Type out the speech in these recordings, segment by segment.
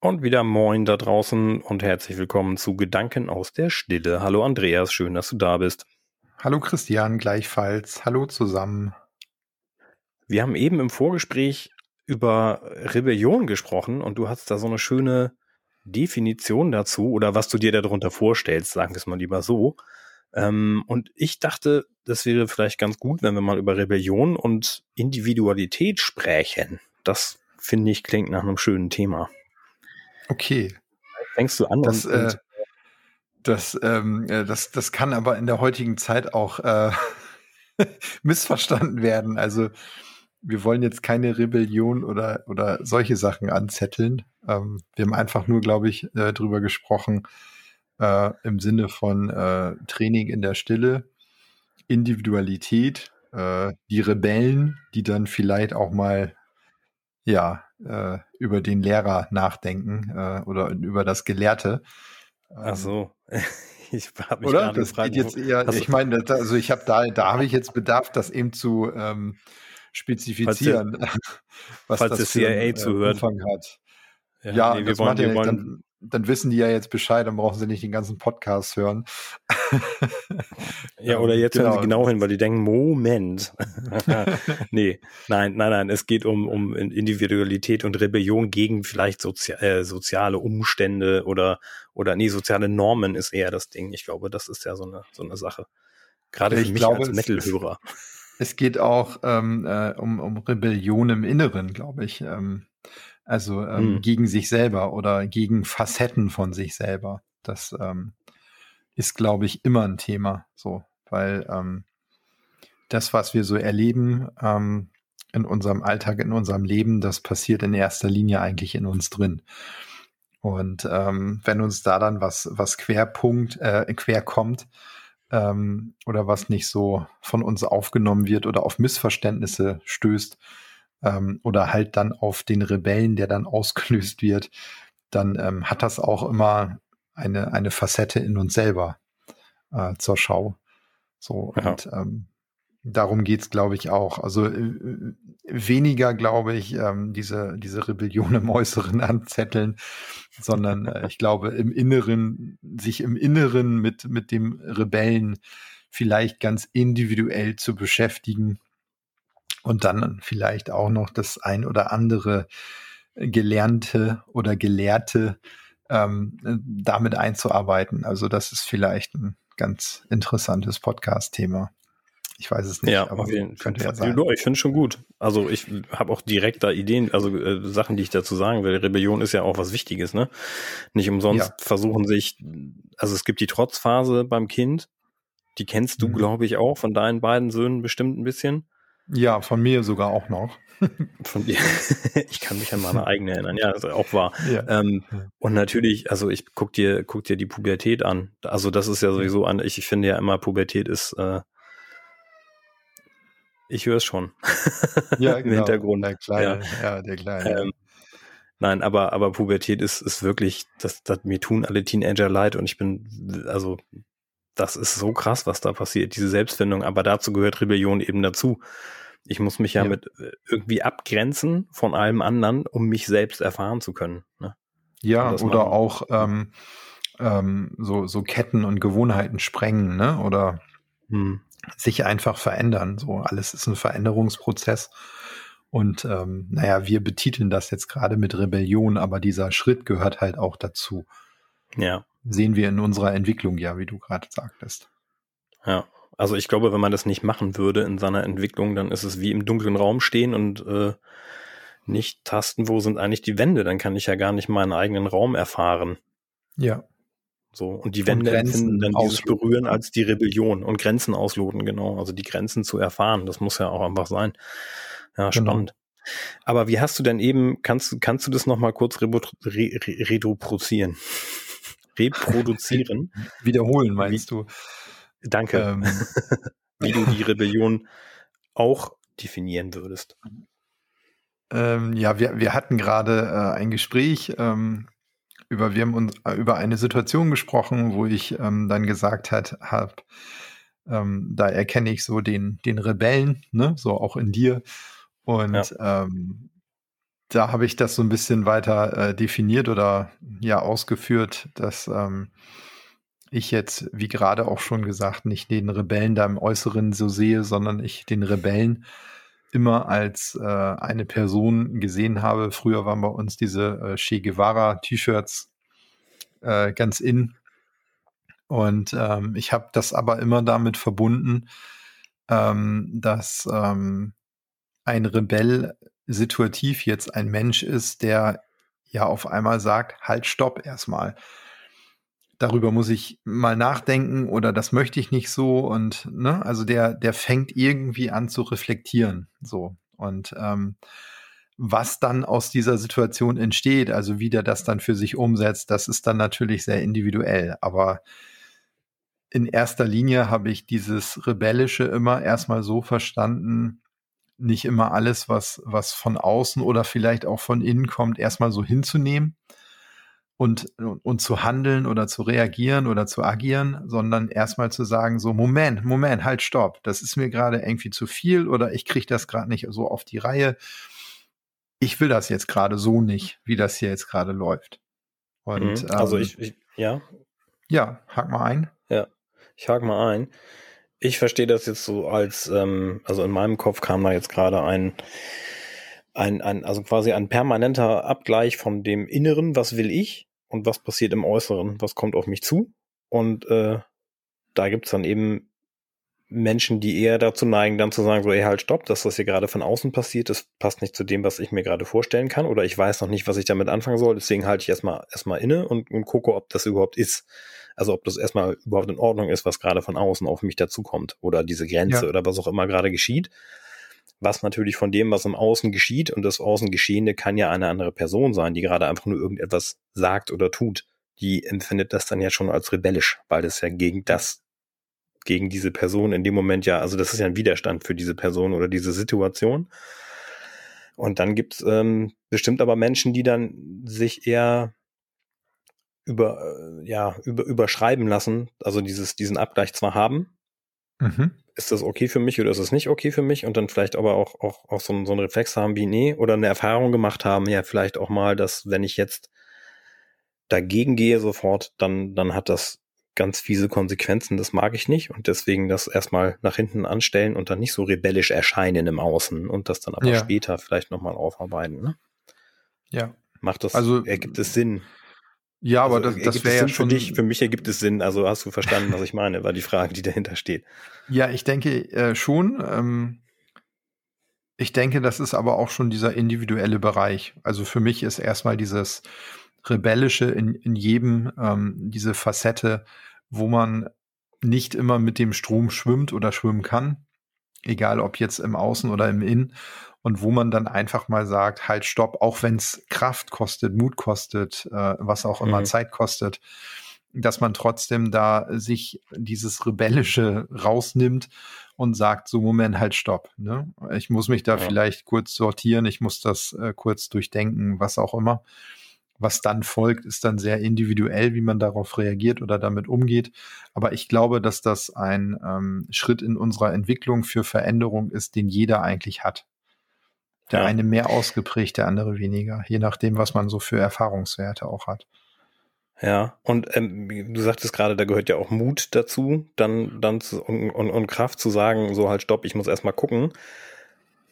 Und wieder Moin da draußen und herzlich willkommen zu Gedanken aus der Stille. Hallo Andreas, schön, dass du da bist. Hallo Christian, gleichfalls. Hallo zusammen. Wir haben eben im Vorgespräch über Rebellion gesprochen und du hast da so eine schöne Definition dazu oder was du dir darunter vorstellst, sagen wir es mal lieber so. Ähm, und ich dachte, das wäre vielleicht ganz gut, wenn wir mal über Rebellion und Individualität sprechen. Das finde ich klingt nach einem schönen Thema. Okay. Fängst du an? Das, und, äh, das, ähm, äh, das, das kann aber in der heutigen Zeit auch äh, missverstanden werden. Also wir wollen jetzt keine Rebellion oder, oder solche Sachen anzetteln. Ähm, wir haben einfach nur, glaube ich, äh, drüber gesprochen äh, im Sinne von äh, Training in der Stille, Individualität, äh, die Rebellen, die dann vielleicht auch mal ja, äh, über den Lehrer nachdenken äh, oder über das Gelehrte. Ach so. Ich habe mich Oder? Das gefragt, geht jetzt eher, ich meine, also ich habe da, da habe ich jetzt Bedarf, das eben zu ähm, spezifizieren, falls, was falls das CIA für einen, äh, Umfang hat. Ja, ja nee, das wollen, macht ja, dann, wissen die ja jetzt Bescheid, dann brauchen sie nicht den ganzen Podcast hören. ja, oder jetzt genau. hören sie genau. genau hin, weil die denken, Moment. nee, nein, nein, nein, es geht um, um Individualität und Rebellion gegen vielleicht sozi äh, soziale Umstände oder, oder nee, soziale Normen ist eher das Ding. Ich glaube, das ist ja so eine, so eine Sache. Gerade für ich mich glaube, als Metal-Hörer. Es, es, geht auch ähm, äh, um, um Rebellion im Inneren, glaube ich. Ähm, also ähm, hm. gegen sich selber oder gegen Facetten von sich selber. Das ähm, ist, glaube ich, immer ein Thema. So, weil ähm, das, was wir so erleben ähm, in unserem Alltag, in unserem Leben, das passiert in erster Linie eigentlich in uns drin. Und ähm, wenn uns da dann was, was Querpunkt, äh, quer kommt, ähm, oder was nicht so von uns aufgenommen wird oder auf Missverständnisse stößt, ähm, oder halt dann auf den Rebellen, der dann ausgelöst wird, dann ähm, hat das auch immer eine, eine Facette in uns selber äh, zur Schau. So, ja. und ähm, darum geht's, glaube ich, auch. Also äh, weniger, glaube ich, ähm, diese, diese Rebellion im Äußeren anzetteln, sondern äh, ich glaube, im Inneren, sich im Inneren mit, mit dem Rebellen vielleicht ganz individuell zu beschäftigen und dann vielleicht auch noch das ein oder andere Gelernte oder Gelehrte ähm, damit einzuarbeiten. Also das ist vielleicht ein ganz interessantes Podcast-Thema. Ich weiß es nicht, ja, aber könnte ja sein. Ich finde es schon gut. Also ich habe auch direkt da Ideen, also äh, Sachen, die ich dazu sagen will. Rebellion ist ja auch was Wichtiges, ne? Nicht umsonst ja. versuchen sich, also es gibt die Trotzphase beim Kind, die kennst du, mhm. glaube ich, auch von deinen beiden Söhnen bestimmt ein bisschen. Ja, von mir sogar auch noch. Von dir. ich kann mich an meine eigene erinnern. Ja, das ist auch wahr. Ja. Ähm, und natürlich, also ich guck dir, guck dir die Pubertät an. Also das ist ja sowieso an, ich, ich finde ja immer, Pubertät ist, äh, ich höre es schon. Ja, genau. Im Hintergrund. Der Kleine, ja, ja der Kleine. Ähm, nein, aber, aber Pubertät ist, ist wirklich, das, das, mir tun alle Teenager leid und ich bin, also, das ist so krass, was da passiert, diese Selbstfindung, aber dazu gehört Rebellion eben dazu. Ich muss mich ja, ja. mit äh, irgendwie abgrenzen von allem anderen, um mich selbst erfahren zu können. Ne? Ja, oder auch ähm, ähm, so, so Ketten und Gewohnheiten sprengen, ne? Oder hm. sich einfach verändern. So, alles ist ein Veränderungsprozess. Und ähm, naja, wir betiteln das jetzt gerade mit Rebellion, aber dieser Schritt gehört halt auch dazu. Ja. Sehen wir in unserer Entwicklung ja, wie du gerade sagtest. Ja, also ich glaube, wenn man das nicht machen würde in seiner Entwicklung, dann ist es wie im dunklen Raum stehen und äh, nicht tasten, wo sind eigentlich die Wände. Dann kann ich ja gar nicht meinen eigenen Raum erfahren. Ja. So, und die Wände empfinden dann dieses Berühren als die Rebellion und Grenzen ausloten, genau. Also die Grenzen zu erfahren, das muss ja auch einfach sein. Ja, genau. spannend. Aber wie hast du denn eben, kannst, kannst du das nochmal kurz re re reproduzieren? Reproduzieren? Wiederholen, meinst wie, du? Danke. Ähm. Wie du die Rebellion auch definieren würdest. Ähm, ja, wir, wir hatten gerade äh, ein Gespräch ähm, über, wir haben uns äh, über eine Situation gesprochen, wo ich ähm, dann gesagt habe, ähm, da erkenne ich so den, den Rebellen, ne, so auch in dir. Und ja. Da habe ich das so ein bisschen weiter äh, definiert oder ja ausgeführt, dass ähm, ich jetzt, wie gerade auch schon gesagt, nicht den Rebellen da im Äußeren so sehe, sondern ich den Rebellen immer als äh, eine Person gesehen habe. Früher waren bei uns diese äh, Che Guevara T-Shirts äh, ganz in. Und ähm, ich habe das aber immer damit verbunden, ähm, dass ähm, ein Rebell situativ jetzt ein Mensch ist, der ja auf einmal sagt, halt, stopp erstmal darüber muss ich mal nachdenken oder das möchte ich nicht so und ne, also der, der fängt irgendwie an zu reflektieren. So. Und ähm, was dann aus dieser Situation entsteht, also wie der das dann für sich umsetzt, das ist dann natürlich sehr individuell. Aber in erster Linie habe ich dieses Rebellische immer erstmal so verstanden, nicht immer alles, was, was von außen oder vielleicht auch von innen kommt, erstmal so hinzunehmen und, und zu handeln oder zu reagieren oder zu agieren, sondern erstmal zu sagen, so, Moment, Moment, halt, stopp, das ist mir gerade irgendwie zu viel oder ich kriege das gerade nicht so auf die Reihe. Ich will das jetzt gerade so nicht, wie das hier jetzt gerade läuft. Und, mhm. Also ähm, ich, ich, ja. Ja, hak mal ein. Ja, ich hake mal ein. Ich verstehe das jetzt so als, ähm, also in meinem Kopf kam da jetzt gerade ein, ein, ein, also quasi ein permanenter Abgleich von dem Inneren, was will ich, und was passiert im Äußeren, was kommt auf mich zu. Und äh, da gibt's dann eben Menschen, die eher dazu neigen, dann zu sagen, so, ey, halt, stopp, dass das hier gerade von außen passiert, das passt nicht zu dem, was ich mir gerade vorstellen kann, oder ich weiß noch nicht, was ich damit anfangen soll, deswegen halte ich erstmal erstmal inne und, und gucke, ob das überhaupt ist. Also ob das erstmal überhaupt in Ordnung ist, was gerade von außen auf mich dazukommt, oder diese Grenze ja. oder was auch immer gerade geschieht was natürlich von dem, was im Außen geschieht und das Außen Geschehene kann ja eine andere Person sein, die gerade einfach nur irgendetwas sagt oder tut. Die empfindet das dann ja schon als rebellisch, weil das ja gegen das, gegen diese Person in dem Moment ja, also das ist ja ein Widerstand für diese Person oder diese Situation. Und dann gibt's ähm, bestimmt aber Menschen, die dann sich eher über, äh, ja, über, überschreiben lassen, also dieses, diesen Abgleich zwar haben, mhm ist das okay für mich oder ist es nicht okay für mich? Und dann vielleicht aber auch, auch, auch so, so einen Reflex haben wie, nee, oder eine Erfahrung gemacht haben, ja, vielleicht auch mal, dass wenn ich jetzt dagegen gehe sofort, dann, dann hat das ganz fiese Konsequenzen, das mag ich nicht und deswegen das erstmal nach hinten anstellen und dann nicht so rebellisch erscheinen im Außen und das dann aber ja. später vielleicht nochmal aufarbeiten. Ne? Ja. Macht das, also, ergibt es Sinn? Ja, aber also, das, das wäre ja schon. Für, dich, für mich ergibt es Sinn. Also hast du verstanden, was ich meine, war die Frage, die dahinter steht. Ja, ich denke äh, schon. Ähm, ich denke, das ist aber auch schon dieser individuelle Bereich. Also für mich ist erstmal dieses Rebellische in, in jedem, ähm, diese Facette, wo man nicht immer mit dem Strom schwimmt oder schwimmen kann, egal ob jetzt im Außen oder im Innen, und wo man dann einfach mal sagt, halt, stopp, auch wenn es Kraft kostet, Mut kostet, äh, was auch immer mhm. Zeit kostet, dass man trotzdem da sich dieses Rebellische rausnimmt und sagt, so Moment, halt, stopp. Ne? Ich muss mich da ja. vielleicht kurz sortieren, ich muss das äh, kurz durchdenken, was auch immer. Was dann folgt, ist dann sehr individuell, wie man darauf reagiert oder damit umgeht. Aber ich glaube, dass das ein ähm, Schritt in unserer Entwicklung für Veränderung ist, den jeder eigentlich hat. Der ja. eine mehr ausgeprägt, der andere weniger, je nachdem, was man so für Erfahrungswerte auch hat. Ja, und ähm, du sagtest gerade, da gehört ja auch Mut dazu, dann, dann zu, und, und, und Kraft zu sagen, so halt stopp, ich muss erstmal gucken.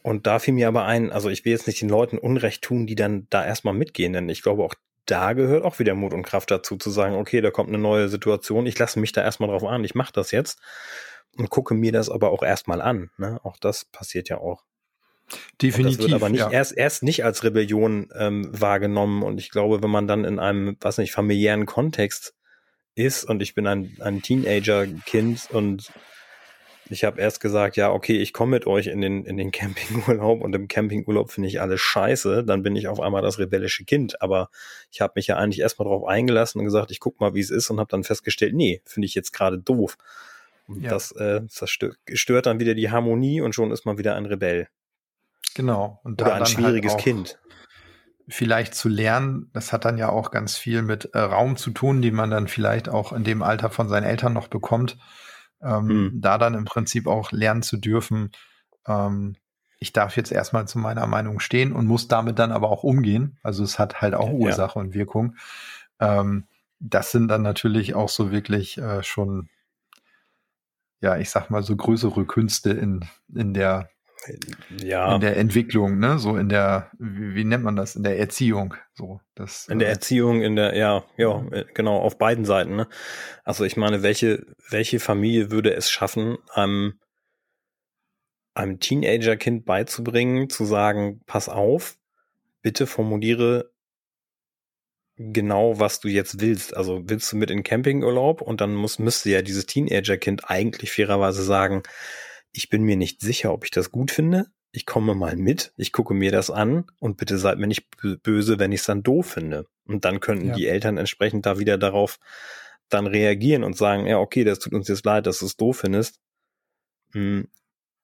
Und da fiel mir aber ein, also ich will jetzt nicht den Leuten Unrecht tun, die dann da erstmal mitgehen, denn ich glaube auch da gehört auch wieder Mut und Kraft dazu, zu sagen, okay, da kommt eine neue Situation, ich lasse mich da erstmal drauf an, ich mache das jetzt und gucke mir das aber auch erstmal an. Ne? Auch das passiert ja auch. Definitiv. Das wird aber nicht ja. erst, erst nicht als Rebellion ähm, wahrgenommen. Und ich glaube, wenn man dann in einem, was nicht, familiären Kontext ist und ich bin ein, ein Teenager-Kind und ich habe erst gesagt, ja, okay, ich komme mit euch in den, in den Campingurlaub und im Campingurlaub finde ich alles scheiße, dann bin ich auf einmal das rebellische Kind. Aber ich habe mich ja eigentlich erstmal drauf eingelassen und gesagt, ich guck mal, wie es ist und habe dann festgestellt, nee, finde ich jetzt gerade doof. Und ja. das, äh, das stört dann wieder die Harmonie und schon ist man wieder ein Rebell. Genau. Und Oder ein halt schwieriges halt Kind. Vielleicht zu lernen, das hat dann ja auch ganz viel mit äh, Raum zu tun, den man dann vielleicht auch in dem Alter von seinen Eltern noch bekommt. Ähm, hm. Da dann im Prinzip auch lernen zu dürfen, ähm, ich darf jetzt erstmal zu meiner Meinung stehen und muss damit dann aber auch umgehen. Also es hat halt auch Ursache ja. und Wirkung. Ähm, das sind dann natürlich auch so wirklich äh, schon, ja, ich sag mal, so größere Künste in, in der ja. in der Entwicklung, ne? So in der, wie, wie, nennt man das? In der Erziehung. So, das, in der äh, Erziehung, in der, ja, ja, äh, genau, auf beiden Seiten, ne? Also ich meine, welche, welche Familie würde es schaffen, einem, einem Teenager-Kind beizubringen, zu sagen, pass auf, bitte formuliere genau, was du jetzt willst. Also willst du mit in Campingurlaub und dann muss, müsste ja dieses Teenager-Kind eigentlich fairerweise sagen, ich bin mir nicht sicher, ob ich das gut finde. Ich komme mal mit, ich gucke mir das an und bitte seid mir nicht böse, wenn ich es dann doof finde. Und dann könnten ja. die Eltern entsprechend da wieder darauf dann reagieren und sagen, ja, okay, das tut uns jetzt leid, dass du es doof findest. Hm,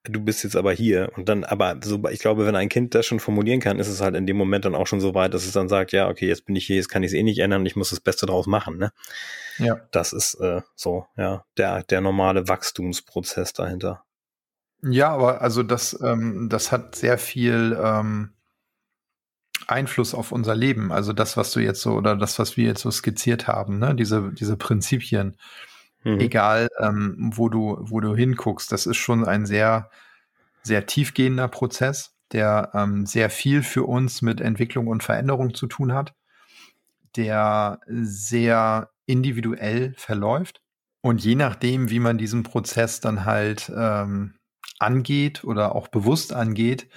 du bist jetzt aber hier. Und dann, aber so, ich glaube, wenn ein Kind das schon formulieren kann, ist es halt in dem Moment dann auch schon so weit, dass es dann sagt, ja, okay, jetzt bin ich hier, jetzt kann ich es eh nicht ändern, ich muss das Beste draus machen, ne? Ja. Das ist äh, so, ja, der, der normale Wachstumsprozess dahinter. Ja, aber also das, ähm, das hat sehr viel ähm, Einfluss auf unser Leben. Also das, was du jetzt so oder das, was wir jetzt so skizziert haben, ne? diese, diese Prinzipien. Mhm. Egal, ähm, wo du, wo du hinguckst, das ist schon ein sehr, sehr tiefgehender Prozess, der ähm, sehr viel für uns mit Entwicklung und Veränderung zu tun hat, der sehr individuell verläuft. Und je nachdem, wie man diesen Prozess dann halt ähm, angeht oder auch bewusst angeht,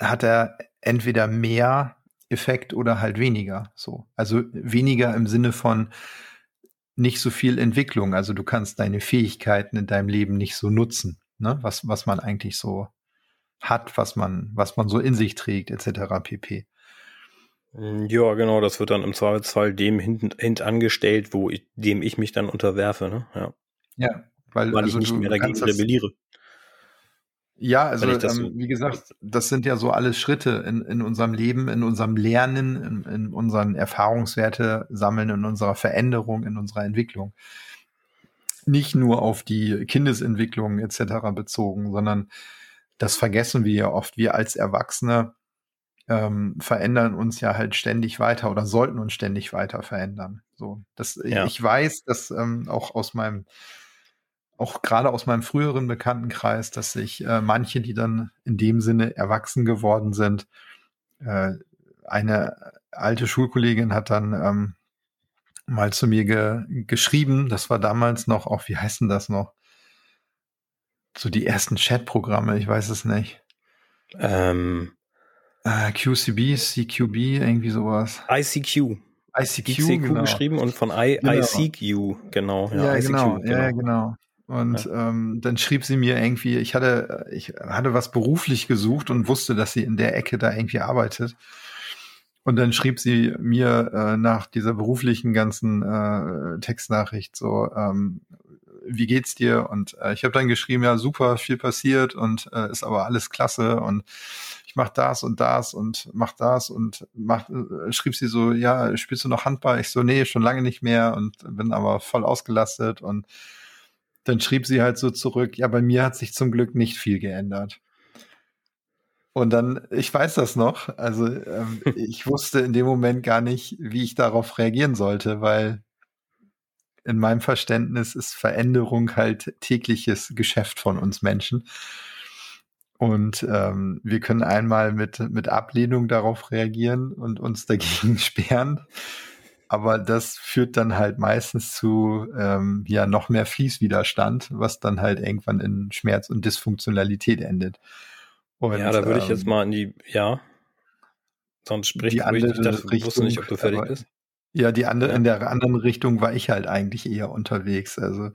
hat er entweder mehr Effekt oder halt weniger. So. Also weniger im Sinne von nicht so viel Entwicklung. Also du kannst deine Fähigkeiten in deinem Leben nicht so nutzen, ne? was, was man eigentlich so hat, was man, was man so in sich trägt, etc. pp. Ja, genau, das wird dann im Zweifelsfall dem hinten hint angestellt, wo ich, dem ich mich dann unterwerfe, ne? Ja. Ja, weil, weil also ich nicht mehr dagegen rebelliere. Ja, also ähm, wie gesagt, das sind ja so alles Schritte in, in unserem Leben, in unserem Lernen, in, in unseren Erfahrungswerte sammeln, in unserer Veränderung, in unserer Entwicklung. Nicht nur auf die Kindesentwicklung etc. bezogen, sondern das vergessen wir ja oft. Wir als Erwachsene ähm, verändern uns ja halt ständig weiter oder sollten uns ständig weiter verändern. So, das, ja. ich, ich weiß, dass ähm, auch aus meinem auch gerade aus meinem früheren Bekanntenkreis, dass sich äh, manche, die dann in dem Sinne erwachsen geworden sind, äh, eine alte Schulkollegin hat dann ähm, mal zu mir ge geschrieben, das war damals noch, auch wie heißt denn das noch? So die ersten Chat-Programme, ich weiß es nicht. Ähm, äh, QCB, CQB, irgendwie sowas. ICQ. ICQ, ICQ genau. geschrieben und von I, genau. ICQ, genau. Ja, ja ICQ, genau, genau. Ja, genau. Und ja. ähm, dann schrieb sie mir irgendwie, ich hatte, ich hatte was beruflich gesucht und wusste, dass sie in der Ecke da irgendwie arbeitet. Und dann schrieb sie mir äh, nach dieser beruflichen ganzen äh, Textnachricht so, ähm, wie geht's dir? Und äh, ich habe dann geschrieben, ja, super, viel passiert und äh, ist aber alles klasse und ich mach das und das und mach das und mach, äh, schrieb sie so, ja, spielst du noch Handball? Ich so, nee, schon lange nicht mehr und bin aber voll ausgelastet und dann schrieb sie halt so zurück, ja, bei mir hat sich zum Glück nicht viel geändert. Und dann, ich weiß das noch, also ähm, ich wusste in dem Moment gar nicht, wie ich darauf reagieren sollte, weil in meinem Verständnis ist Veränderung halt tägliches Geschäft von uns Menschen. Und ähm, wir können einmal mit, mit Ablehnung darauf reagieren und uns dagegen sperren aber das führt dann halt meistens zu ähm, ja noch mehr Fließwiderstand, was dann halt irgendwann in Schmerz und Dysfunktionalität endet. Und, ja, da würde ich jetzt ähm, mal in die, ja, sonst spricht die andere ich dachte, Richtung, wusste nicht, ob du fertig bist. Ja, die andere, ja. in der anderen Richtung war ich halt eigentlich eher unterwegs. Also,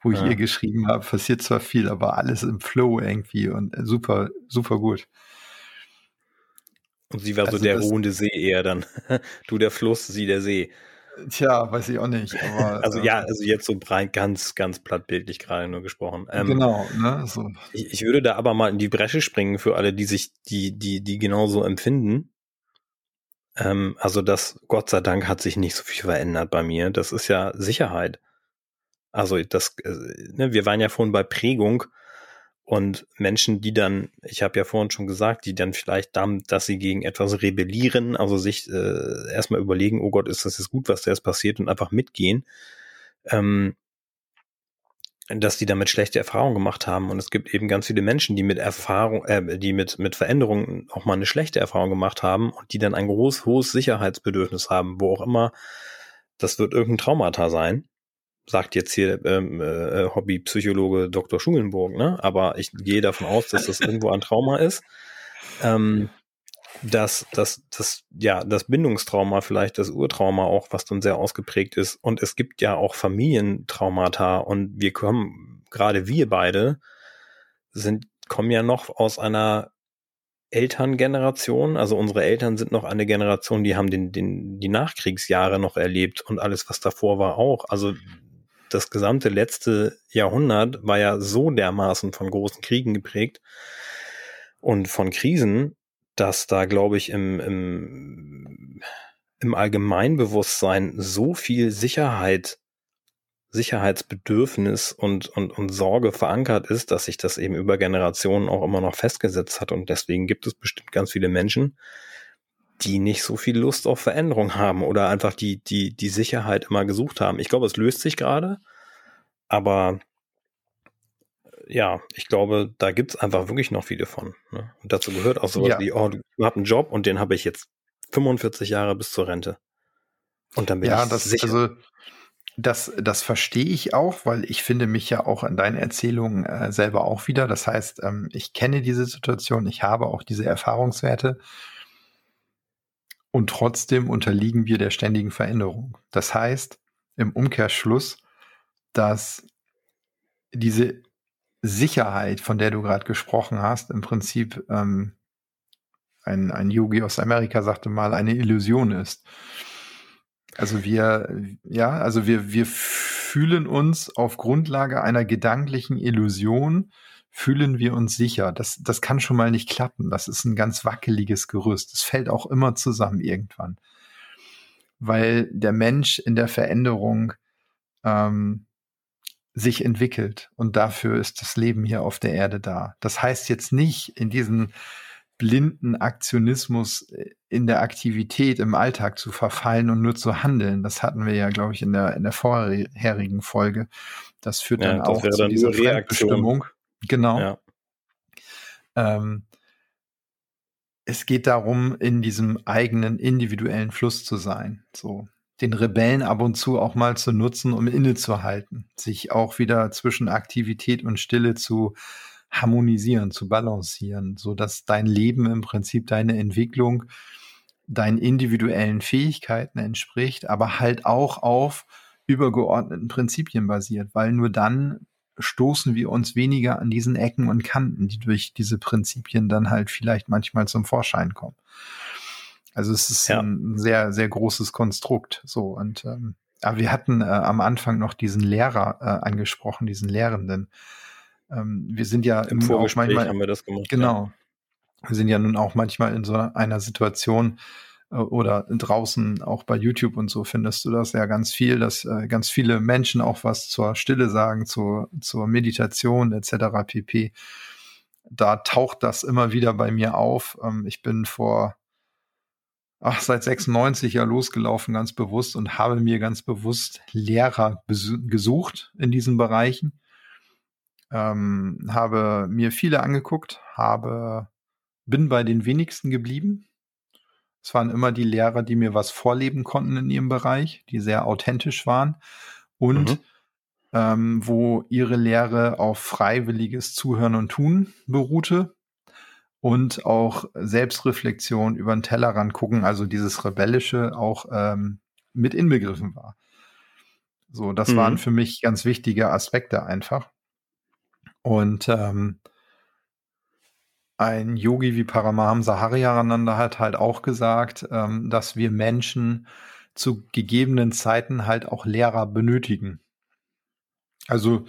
wo ich ja. ihr geschrieben habe, passiert zwar viel, aber alles im Flow irgendwie und super, super gut. Und sie war also so der ruhende See eher dann. du der Fluss, sie der See. Tja, weiß ich auch nicht. Aber, also ja, ähm, also jetzt so breit, ganz, ganz plattbildlich gerade nur gesprochen. Ähm, genau, ne? So. Ich, ich, würde da aber mal in die Bresche springen für alle, die sich, die, die, die genauso empfinden. Ähm, also das, Gott sei Dank, hat sich nicht so viel verändert bei mir. Das ist ja Sicherheit. Also das, äh, ne, wir waren ja vorhin bei Prägung Und Menschen, die dann, ich habe ja vorhin schon gesagt, die dann vielleicht damit, dass sie gegen etwas rebellieren, also sich äh, erstmal überlegen, oh Gott, ist das jetzt gut, was da jetzt passiert und einfach mitgehen, ähm, dass die damit schlechte Erfahrungen gemacht haben. Und es gibt eben ganz viele Menschen, die mit Erfahrung, äh, die mit, mit Veränderungen auch mal eine schlechte Erfahrung gemacht haben und die dann ein groß, hohes Sicherheitsbedürfnis haben, wo auch immer, das wird irgendein Traumata sein sagt jetzt hier ähm, äh, Hobbypsychologe Dr. Schulenburg, ne? Aber ich gehe davon aus, dass das irgendwo ein Trauma ist. Ähm, dass das, das, ja, das Bindungstrauma, vielleicht das Urtrauma auch, was dann sehr ausgeprägt ist. Und es gibt ja auch Familientraumata und wir kommen, gerade wir beide, sind, kommen ja noch aus einer Elterngeneration, also unsere Eltern sind noch eine Generation, die haben den, den, die Nachkriegsjahre noch erlebt und alles, was davor war, auch. Also das gesamte letzte Jahrhundert war ja so dermaßen von großen Kriegen geprägt und von Krisen, dass da, glaube ich, im, im, im Allgemeinbewusstsein so viel Sicherheit, Sicherheitsbedürfnis und, und, und Sorge verankert ist, dass sich das eben über Generationen auch immer noch festgesetzt hat. Und deswegen gibt es bestimmt ganz viele Menschen, die nicht so viel Lust auf Veränderung haben oder einfach die, die, die Sicherheit immer gesucht haben. Ich glaube, es löst sich gerade, aber ja, ich glaube, da gibt es einfach wirklich noch viele von. Ne? Und dazu gehört auch sowas ja. wie, oh, du, du hast einen Job und den habe ich jetzt 45 Jahre bis zur Rente. Und dann bin ja, ich das, sicher. Also, das, das verstehe ich auch, weil ich finde mich ja auch in deinen Erzählungen äh, selber auch wieder. Das heißt, ähm, ich kenne diese Situation, ich habe auch diese Erfahrungswerte und trotzdem unterliegen wir der ständigen Veränderung. Das heißt, im Umkehrschluss, dass diese Sicherheit, von der du gerade gesprochen hast, im Prinzip ähm, ein, ein Yogi aus Amerika sagte mal, eine Illusion ist. Also wir, ja, also wir, wir fühlen uns auf Grundlage einer gedanklichen Illusion fühlen wir uns sicher. Das, das kann schon mal nicht klappen. Das ist ein ganz wackeliges Gerüst. Es fällt auch immer zusammen irgendwann. Weil der Mensch in der Veränderung ähm, sich entwickelt. Und dafür ist das Leben hier auf der Erde da. Das heißt jetzt nicht in diesen blinden Aktionismus äh, in der Aktivität im Alltag zu verfallen und nur zu handeln. Das hatten wir ja, glaube ich, in der, in der vorherigen Folge. Das führt ja, dann auch zu dieser Fremdbestimmung. Genau. Ja. Ähm, es geht darum, in diesem eigenen individuellen Fluss zu sein. So den Rebellen ab und zu auch mal zu nutzen, um innezuhalten, sich auch wieder zwischen Aktivität und Stille zu harmonisieren, zu balancieren, so dass dein Leben im Prinzip deine Entwicklung deinen individuellen Fähigkeiten entspricht, aber halt auch auf übergeordneten Prinzipien basiert, weil nur dann stoßen wir uns weniger an diesen Ecken und Kanten, die durch diese Prinzipien dann halt vielleicht manchmal zum Vorschein kommen. Also es ist ja. ein sehr, sehr großes Konstrukt. So und ähm, aber wir hatten äh, am Anfang noch diesen Lehrer äh, angesprochen, diesen Lehrenden. Ähm, wir sind ja im Vorgespräch manchmal, haben wir das gemacht. Genau. Ja. Wir sind ja nun auch manchmal in so einer Situation, oder draußen auch bei YouTube und so findest du das ja ganz viel, dass äh, ganz viele Menschen auch was zur Stille sagen, zur, zur Meditation etc. pp. Da taucht das immer wieder bei mir auf. Ähm, ich bin vor ach, seit 96 ja losgelaufen, ganz bewusst und habe mir ganz bewusst Lehrer gesucht in diesen Bereichen. Ähm, habe mir viele angeguckt, habe, bin bei den wenigsten geblieben, es waren immer die Lehrer, die mir was vorleben konnten in ihrem Bereich, die sehr authentisch waren und mhm. ähm, wo ihre Lehre auf freiwilliges Zuhören und Tun beruhte und auch Selbstreflexion über den Tellerrand gucken, also dieses Rebellische auch ähm, mit inbegriffen war. So, das mhm. waren für mich ganz wichtige Aspekte einfach. Und ähm, ein Yogi wie Paramahamsa Hariharananda hat halt auch gesagt, ähm, dass wir Menschen zu gegebenen Zeiten halt auch Lehrer benötigen. Also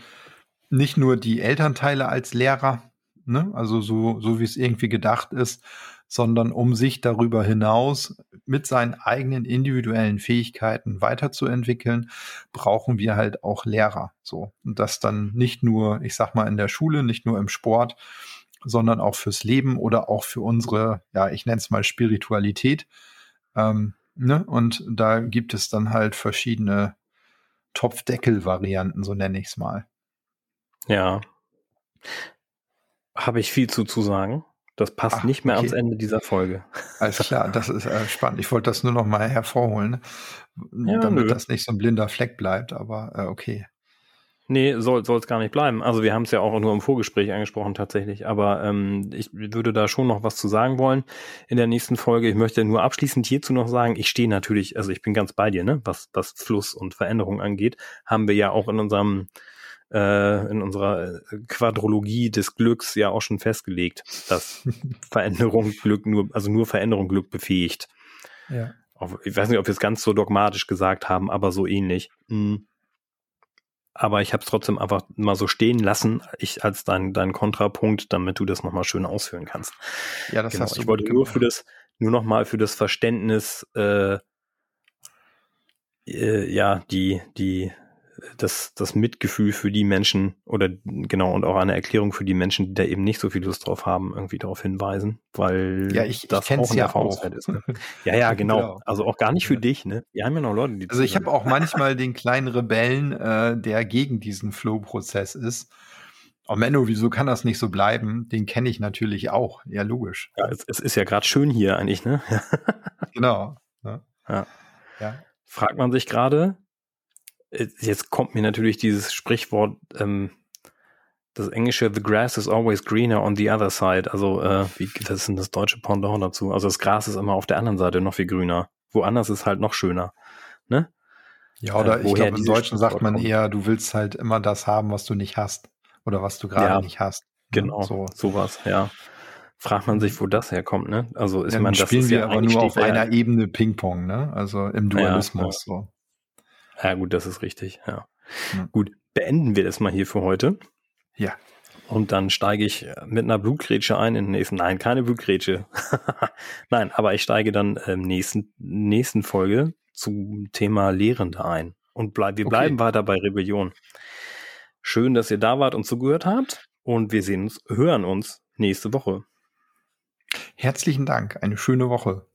nicht nur die Elternteile als Lehrer, ne? also so, so wie es irgendwie gedacht ist, sondern um sich darüber hinaus mit seinen eigenen individuellen Fähigkeiten weiterzuentwickeln, brauchen wir halt auch Lehrer. So. Und das dann nicht nur, ich sag mal, in der Schule, nicht nur im Sport, sondern auch fürs Leben oder auch für unsere, ja, ich nenne es mal Spiritualität. Ähm, ne? Und da gibt es dann halt verschiedene Topfdeckel-Varianten, so nenne ich es mal. Ja. Habe ich viel zu, zu sagen. Das passt Ach, nicht mehr okay. ans Ende dieser Folge. Alles klar, das ist äh, spannend. Ich wollte das nur noch mal hervorholen, ja, damit nö. das nicht so ein blinder Fleck bleibt, aber äh, okay. Nee, soll es gar nicht bleiben. Also wir haben es ja auch nur im Vorgespräch angesprochen tatsächlich, aber ähm, ich würde da schon noch was zu sagen wollen in der nächsten Folge. Ich möchte nur abschließend hierzu noch sagen, ich stehe natürlich, also ich bin ganz bei dir, ne, was, was Fluss und Veränderung angeht, haben wir ja auch in unserem äh, in unserer Quadrologie des Glücks ja auch schon festgelegt, dass Veränderung Glück nur, also nur Veränderung Glück befähigt. Ja. Ich weiß nicht, ob wir es ganz so dogmatisch gesagt haben, aber so ähnlich. Mhm aber ich habe es trotzdem einfach mal so stehen lassen, ich als dein, dein Kontrapunkt, damit du das nochmal schön ausführen kannst. Ja, das genau. hast du Ich wollte nur für das, nur nochmal für das Verständnis, äh, äh, ja, die, die das, das Mitgefühl für die Menschen oder genau und auch eine Erklärung für die Menschen, die da eben nicht so viel Lust drauf haben, irgendwie darauf hinweisen, weil ja, ich, das ich auch ein ja auch. ist. Ne? Ja, ja, genau. genau. Also auch gar nicht für dich, ne? Wir haben ja noch Leute, die. Also ich habe auch manchmal den kleinen Rebellen, äh, der gegen diesen Flow-Prozess ist. Oh Menno, wieso kann das nicht so bleiben? Den kenne ich natürlich auch. Ja, logisch. Ja, es, es ist ja gerade schön hier eigentlich, ne? genau. Ne? Ja. ja. Fragt man sich gerade, jetzt kommt mir natürlich dieses Sprichwort, ähm, das englische The grass is always greener on the other side. Also, äh, wie, was ist denn das deutsche Pendant dazu? Also, das Gras ist immer auf der anderen Seite noch viel grüner. Woanders ist halt noch schöner. Ne? Ja, oder äh, ich glaube, im Deutschen sagt man kommt. eher, du willst halt immer das haben, was du nicht hast. Oder was du gerade ja, nicht hast. Ne? Genau, so. sowas, ja. Fragt man sich, wo das herkommt, ne? Also ist ja, man das spielen wir ja aber nur auf einer Ebene Ping-Pong, ne? Also im Dualismus ja, so. Ja, gut, das ist richtig, ja. ja. Gut, beenden wir das mal hier für heute. Ja. Und dann steige ich mit einer Blutgrätsche ein in den nächsten. Nein, keine Blutgrätsche. Nein, aber ich steige dann im nächsten, nächsten Folge zum Thema Lehrende ein. Und bleib, wir okay. bleiben weiter bei Rebellion. Schön, dass ihr da wart und zugehört habt. Und wir sehen uns, hören uns nächste Woche. Herzlichen Dank. Eine schöne Woche.